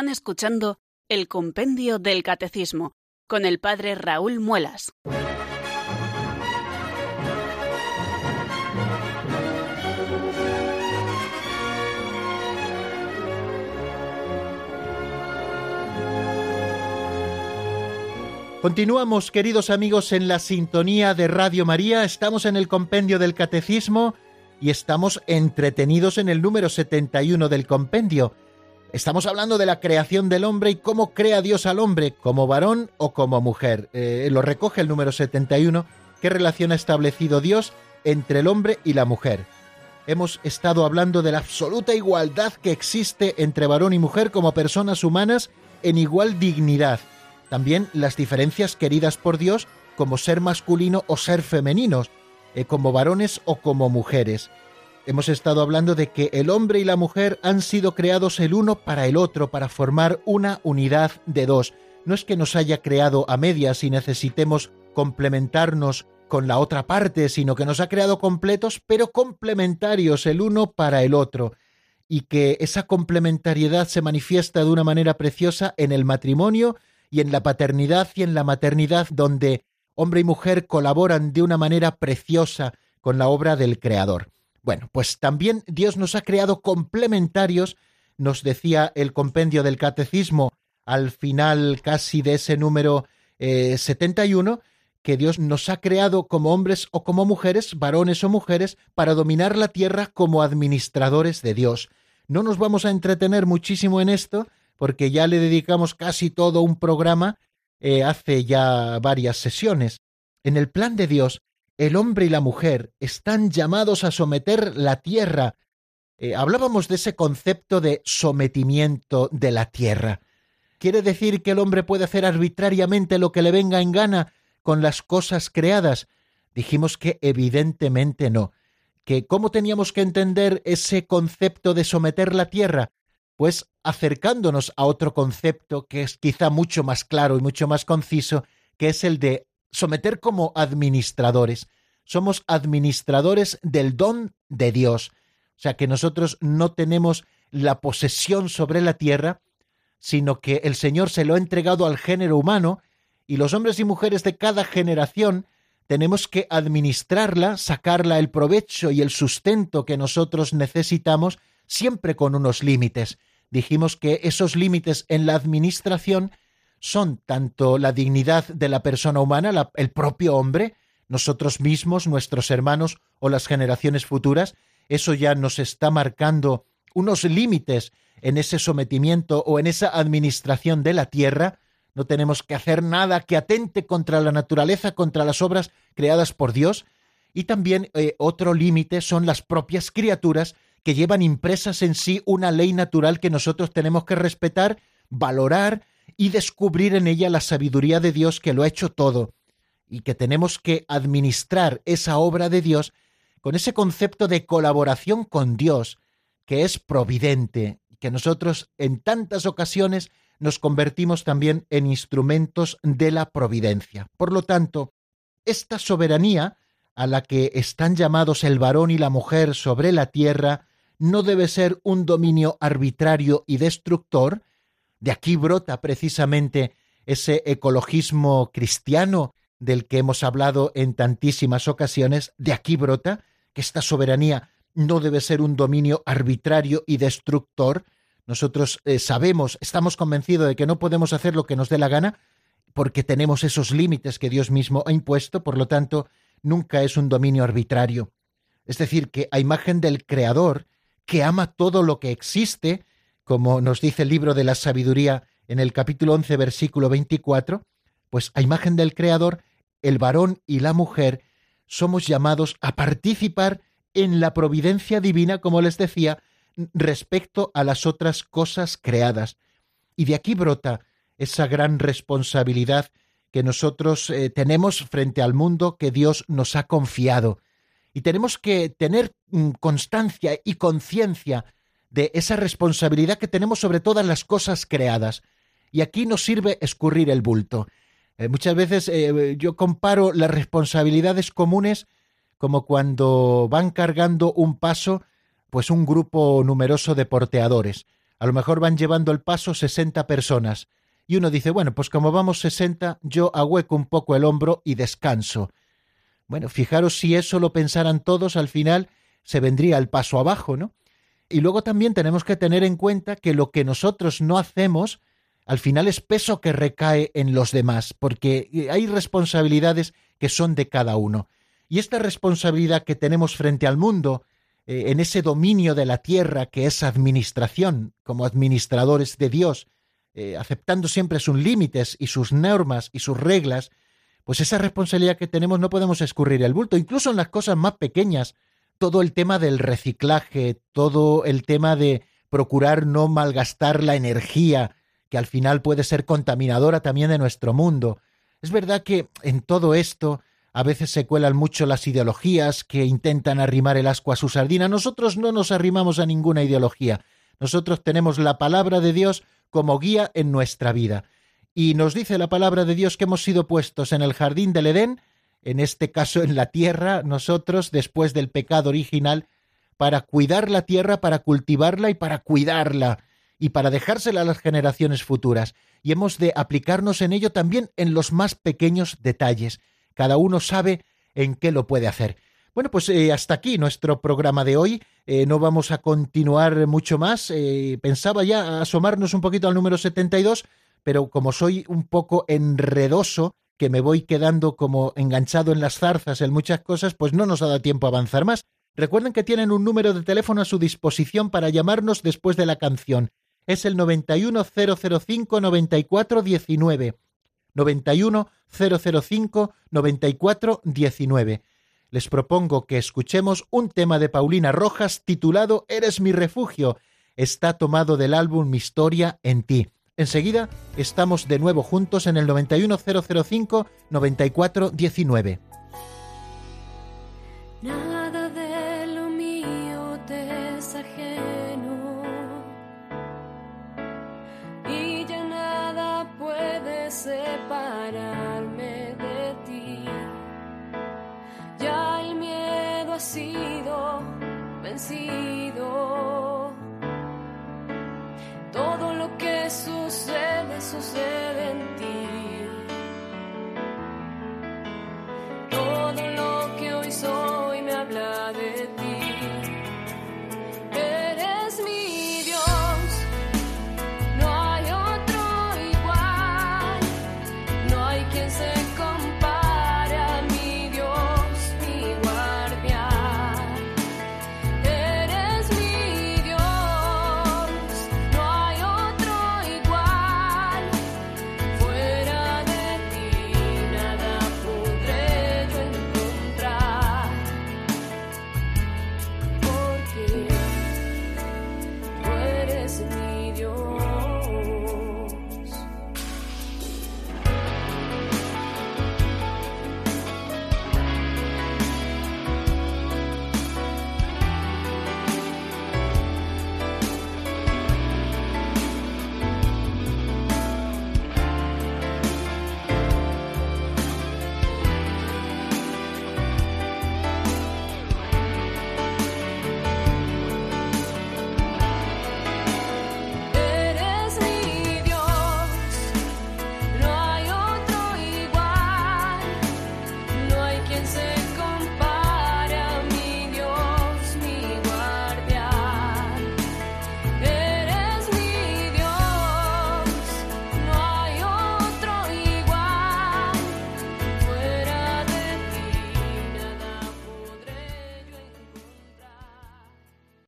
Speaker 4: Están escuchando el Compendio del Catecismo con el Padre Raúl Muelas.
Speaker 6: Continuamos, queridos amigos, en la sintonía de Radio María. Estamos en el Compendio del Catecismo y estamos entretenidos en el número 71 del Compendio
Speaker 1: Estamos hablando de la creación del hombre y cómo crea Dios al hombre, como varón o como mujer. Eh, lo recoge el número 71, qué relación ha establecido Dios entre el hombre y la mujer. Hemos estado hablando de la absoluta igualdad que existe entre varón y mujer como personas humanas en igual dignidad. También las diferencias queridas por Dios como ser masculino o ser femenino, eh, como varones o como mujeres. Hemos estado hablando de que el hombre y la mujer han sido creados el uno para el otro, para formar una unidad de dos. No es que nos haya creado a medias y necesitemos complementarnos con la otra parte, sino que nos ha creado completos, pero complementarios el uno para el otro, y que esa complementariedad se manifiesta de una manera preciosa en el matrimonio y en la paternidad y en la maternidad, donde hombre y mujer colaboran de una manera preciosa con la obra del Creador. Bueno, pues también Dios nos ha creado complementarios, nos decía el compendio del Catecismo al final casi de ese número 71, eh, que Dios nos ha creado como hombres o como mujeres, varones o mujeres, para dominar la tierra como administradores de Dios. No nos vamos a entretener muchísimo en esto, porque ya le dedicamos casi todo un programa eh, hace ya varias sesiones. En el plan de Dios, el hombre y la mujer están llamados a someter la tierra. Eh, hablábamos de ese concepto de sometimiento de la tierra. ¿Quiere decir que el hombre puede hacer arbitrariamente lo que le venga en gana con las cosas creadas? Dijimos que evidentemente no. ¿Que cómo teníamos que entender ese concepto de someter la tierra? Pues acercándonos a otro concepto que es quizá mucho más claro y mucho más conciso, que es el de someter como administradores. Somos administradores del don de Dios. O sea que nosotros no tenemos la posesión sobre la tierra, sino que el Señor se lo ha entregado al género humano y los hombres y mujeres de cada generación tenemos que administrarla, sacarla el provecho y el sustento que nosotros necesitamos, siempre con unos límites. Dijimos que esos límites en la administración son tanto la dignidad de la persona humana, el propio hombre, nosotros mismos, nuestros hermanos o las generaciones futuras, eso ya nos está marcando unos límites en ese sometimiento o en esa administración de la tierra, no tenemos que hacer nada que atente contra la naturaleza, contra las obras creadas por Dios, y también eh, otro límite son las propias criaturas que llevan impresas en sí una ley natural que nosotros tenemos que respetar, valorar y descubrir en ella la sabiduría de Dios que lo ha hecho todo y que tenemos que administrar esa obra de Dios con ese concepto de colaboración con Dios que es providente, que nosotros en tantas ocasiones nos convertimos también en instrumentos de la providencia. Por lo tanto, esta soberanía a la que están llamados el varón y la mujer sobre la tierra no debe ser un dominio arbitrario y destructor, de aquí brota precisamente ese ecologismo cristiano del que hemos hablado en tantísimas ocasiones, de aquí brota que esta soberanía no debe ser un dominio arbitrario y destructor. Nosotros eh, sabemos, estamos convencidos de que no podemos hacer lo que nos dé la gana porque tenemos esos límites que Dios mismo ha impuesto, por lo tanto, nunca es un dominio arbitrario. Es decir, que a imagen del Creador, que ama todo lo que existe, como nos dice el libro de la sabiduría en el capítulo 11, versículo 24, pues a imagen del Creador, el varón y la mujer somos llamados a participar en la providencia divina, como les decía, respecto a las otras cosas creadas. Y de aquí brota esa gran responsabilidad que nosotros eh, tenemos frente al mundo que Dios nos ha confiado. Y tenemos que tener mm, constancia y conciencia de esa responsabilidad que tenemos sobre todas las cosas creadas. Y aquí nos sirve escurrir el bulto. Eh, muchas veces eh, yo comparo las responsabilidades comunes como cuando van cargando un paso, pues un grupo numeroso de porteadores. A lo mejor van llevando el paso 60 personas. Y uno dice, bueno, pues como vamos 60, yo ahueco un poco el hombro y descanso. Bueno, fijaros si eso lo pensaran todos, al final se vendría el paso abajo, ¿no? Y luego también tenemos que tener en cuenta que lo que nosotros no hacemos, al final es peso que recae en los demás, porque hay responsabilidades que son de cada uno. Y esta responsabilidad que tenemos frente al mundo, eh, en ese dominio de la tierra que es administración, como administradores de Dios, eh, aceptando siempre sus límites y sus normas y sus reglas, pues esa responsabilidad que tenemos no podemos escurrir el bulto, incluso en las cosas más pequeñas, todo el tema del reciclaje, todo el tema de procurar no malgastar la energía, que al final puede ser contaminadora también de nuestro mundo. Es verdad que en todo esto a veces se cuelan mucho las ideologías que intentan arrimar el asco a su sardina. Nosotros no nos arrimamos a ninguna ideología. Nosotros tenemos la palabra de Dios como guía en nuestra vida. Y nos dice la palabra de Dios que hemos sido puestos en el jardín del Edén, en este caso en la tierra, nosotros, después del pecado original, para cuidar la tierra, para cultivarla y para cuidarla, y para dejársela a las generaciones futuras. Y hemos de aplicarnos en ello también en los más pequeños detalles. Cada uno sabe en qué lo puede hacer. Bueno, pues eh, hasta aquí nuestro programa de hoy. Eh, no vamos a continuar mucho más. Eh, pensaba ya asomarnos un poquito al número 72, pero como soy un poco enredoso, que me voy quedando como enganchado en las zarzas en muchas cosas, pues no nos ha dado tiempo a avanzar más. Recuerden que tienen un número de teléfono a su disposición para llamarnos después de la canción. Es el 91005 9419. 91005 9419 les propongo que escuchemos un tema de Paulina Rojas titulado Eres mi refugio. Está tomado del álbum Mi historia en ti. Enseguida estamos de nuevo juntos en el 91005 9419.
Speaker 7: Nada de lo mío te es ajeno y ya nada puede separarme de ti. Ya el miedo ha sido vencido. Sucede, sucede en ti. Todo lo que hoy soy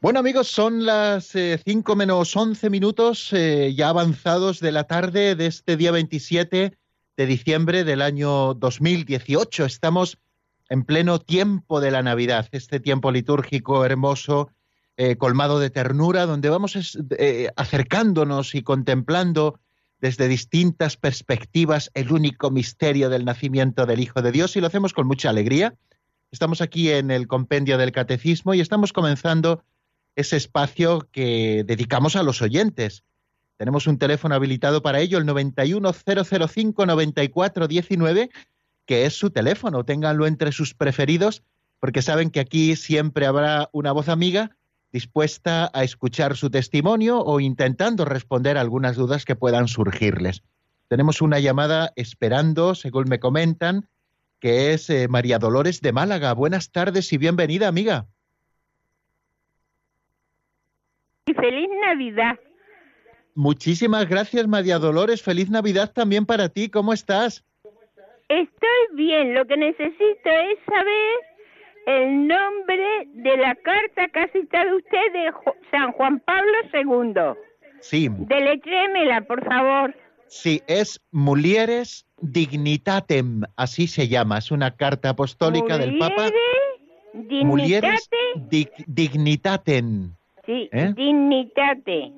Speaker 1: Bueno amigos, son las 5 menos 11 minutos eh, ya avanzados de la tarde de este día 27 de diciembre del año 2018. Estamos en pleno tiempo de la Navidad, este tiempo litúrgico hermoso, eh, colmado de ternura, donde vamos es- eh, acercándonos y contemplando desde distintas perspectivas el único misterio del nacimiento del Hijo de Dios y lo hacemos con mucha alegría. Estamos aquí en el compendio del Catecismo y estamos comenzando ese espacio que dedicamos a los oyentes. Tenemos un teléfono habilitado para ello, el 910059419, que es su teléfono. Ténganlo entre sus preferidos, porque saben que aquí siempre habrá una voz amiga dispuesta a escuchar su testimonio o intentando responder algunas dudas que puedan surgirles. Tenemos una llamada esperando, según me comentan, que es eh, María Dolores de Málaga. Buenas tardes y bienvenida, amiga.
Speaker 8: Y feliz Navidad.
Speaker 1: Muchísimas gracias, María Dolores. Feliz Navidad también para ti. ¿Cómo estás?
Speaker 8: Estoy bien. Lo que necesito es saber el nombre de la carta que ha citado usted de San Juan Pablo II.
Speaker 1: Sí,
Speaker 8: Deletrémela, por favor.
Speaker 1: sí, es Mulieres Dignitatem, así se llama. Es una carta apostólica del Papa.
Speaker 8: Muliere,
Speaker 1: Mulieres
Speaker 8: Dignitate.
Speaker 1: Dig- Dignitatem.
Speaker 8: Sí,
Speaker 1: ¿Eh?
Speaker 8: dignitate.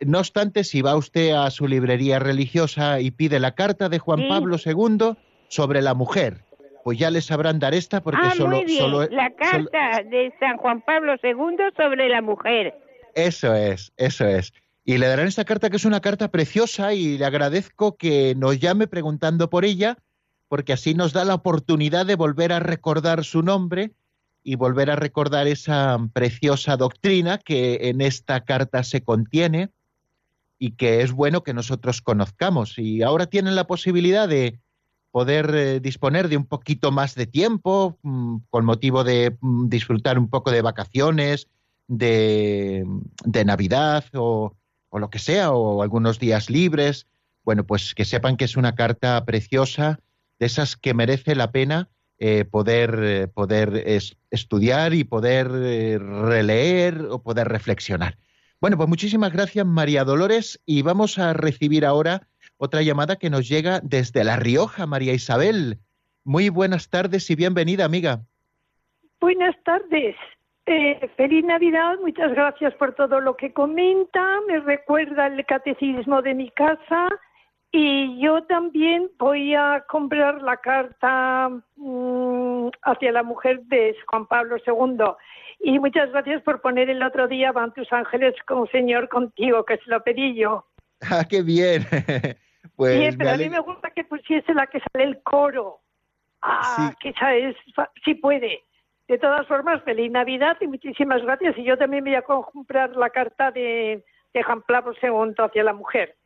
Speaker 1: No obstante, si va usted a su librería religiosa y pide la carta de Juan
Speaker 8: Sí.
Speaker 1: Pablo II sobre la mujer, pues ya le sabrán dar esta porque
Speaker 8: ah,
Speaker 1: solo,
Speaker 8: muy bien.
Speaker 1: solo-
Speaker 8: la
Speaker 1: solo-
Speaker 8: carta de San Juan Pablo II sobre la mujer.
Speaker 1: Eso es, eso es. Y le darán esta carta que es una carta preciosa y le agradezco que nos llame preguntando por ella, porque así nos da la oportunidad de volver a recordar su nombre y volver a recordar esa preciosa doctrina que en esta carta se contiene y que es bueno que nosotros conozcamos. Y ahora tienen la posibilidad de poder eh, disponer de un poquito más de tiempo mm, con motivo de mm, disfrutar un poco de vacaciones, de, de Navidad o lo que sea, o algunos días libres. Bueno, pues que sepan que es una carta preciosa, de esas que merece la pena eh, poder, eh, poder es- estudiar y poder eh, releer o poder reflexionar. Bueno, pues muchísimas gracias María Dolores y vamos a recibir ahora otra llamada que nos llega desde La Rioja, María Isabel. Muy buenas tardes y bienvenida, amiga.
Speaker 9: Buenas tardes. Eh, feliz Navidad, muchas gracias por todo lo que comenta, me recuerda el catecismo de mi casa y yo también voy a comprar la carta mm, hacia la mujer de Juan Pablo II. Y muchas gracias por poner el otro día Van tus ángeles con Señor contigo, que se lo pedí yo. *laughs*
Speaker 1: Ah, qué bien. *laughs* Pues
Speaker 9: Sí, pero a mí me gusta que pusiese la que sale el coro. Ah,
Speaker 1: Sí.
Speaker 9: que esa es, sí puede. De todas formas, feliz Navidad y muchísimas gracias. Y yo también voy a comprar la carta de, de Juan Pablo II hacia la mujer.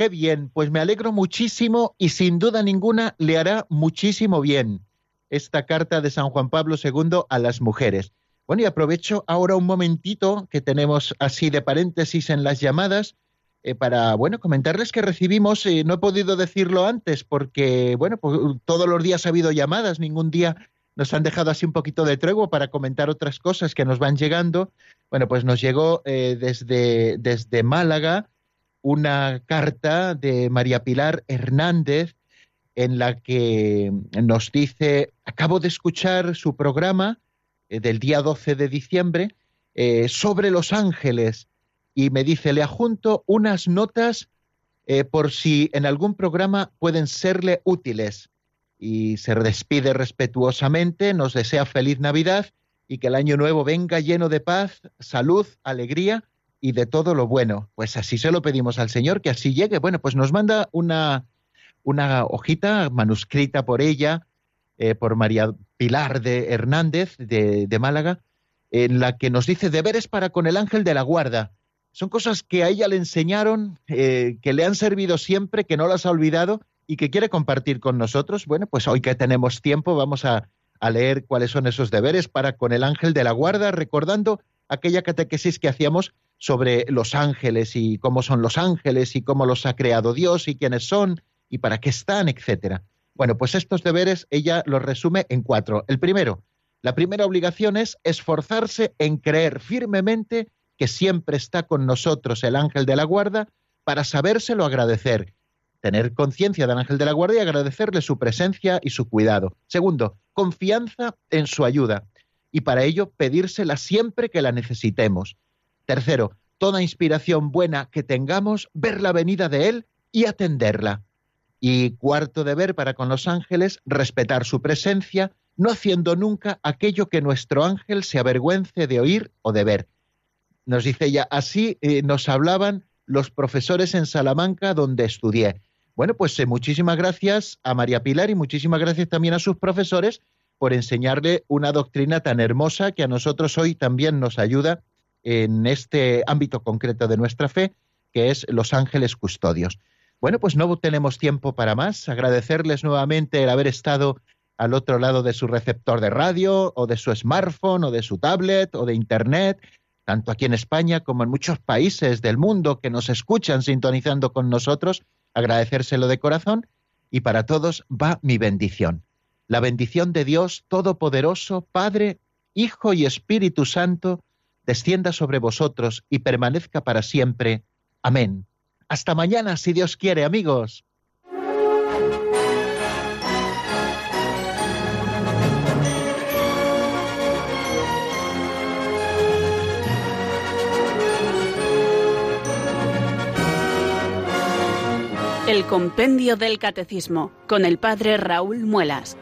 Speaker 1: Qué bien, pues me alegro muchísimo y sin duda ninguna le hará muchísimo bien esta carta de San Juan Pablo II a las mujeres. Bueno, y aprovecho ahora un momentito que tenemos así de paréntesis en las llamadas eh, para, bueno, comentarles que recibimos, eh, no he podido decirlo antes porque, bueno, pues, todos los días ha habido llamadas, ningún día nos han dejado así un poquito de tregua para comentar otras cosas que nos van llegando. Bueno, pues nos llegó eh, desde, desde Málaga una carta de María Pilar Hernández en la que nos dice, acabo de escuchar su programa eh, del día 12 de diciembre eh, sobre los ángeles y me dice, le adjunto unas notas eh, por si en algún programa pueden serle útiles. Y se despide respetuosamente, nos desea feliz Navidad y que el año nuevo venga lleno de paz, salud, alegría y de todo lo bueno. Pues así se lo pedimos al Señor, que así llegue. Bueno, pues nos manda una, una hojita manuscrita por ella, eh, por María Pilar de Hernández de, de Málaga, en la que nos dice deberes para con el ángel de la guarda. Son cosas que a ella le enseñaron, eh, que le han servido siempre, que no las ha olvidado y que quiere compartir con nosotros. Bueno, pues hoy que tenemos tiempo vamos a, a leer cuáles son esos deberes para con el ángel de la guarda, recordando aquella catequesis que hacíamos sobre los ángeles y cómo son los ángeles y cómo los ha creado Dios y quiénes son y para qué están, etcétera. Bueno, pues estos deberes ella los resume en cuatro. El primero, la primera obligación es esforzarse en creer firmemente que siempre está con nosotros el ángel de la guarda para sabérselo agradecer, tener conciencia del ángel de la guarda y agradecerle su presencia y su cuidado. Segundo, confianza en su ayuda y para ello pedírsela siempre que la necesitemos. Tercero, toda inspiración buena que tengamos, ver la venida de Él y atenderla. Y cuarto deber para con los ángeles, respetar su presencia, no haciendo nunca aquello que nuestro ángel se avergüence de oír o de ver. Nos dice ella, así eh, nos hablaban los profesores en Salamanca donde estudié. Bueno, pues eh, muchísimas gracias a María Pilar y muchísimas gracias también a sus profesores por enseñarle una doctrina tan hermosa que a nosotros hoy también nos ayuda en este ámbito concreto de nuestra fe, que es los ángeles custodios. Bueno, pues no tenemos tiempo para más. Agradecerles nuevamente el haber estado al otro lado de su receptor de radio o de su smartphone o de su tablet o de internet, tanto aquí en España como en muchos países del mundo que nos escuchan sintonizando con nosotros, agradecérselo de corazón y para todos va mi bendición. La bendición de Dios Todopoderoso, Padre, Hijo y Espíritu Santo, descienda sobre vosotros y permanezca para siempre. Amén. Hasta mañana, si Dios quiere, amigos.
Speaker 4: El Compendio del Catecismo con el Padre Raúl Muelas.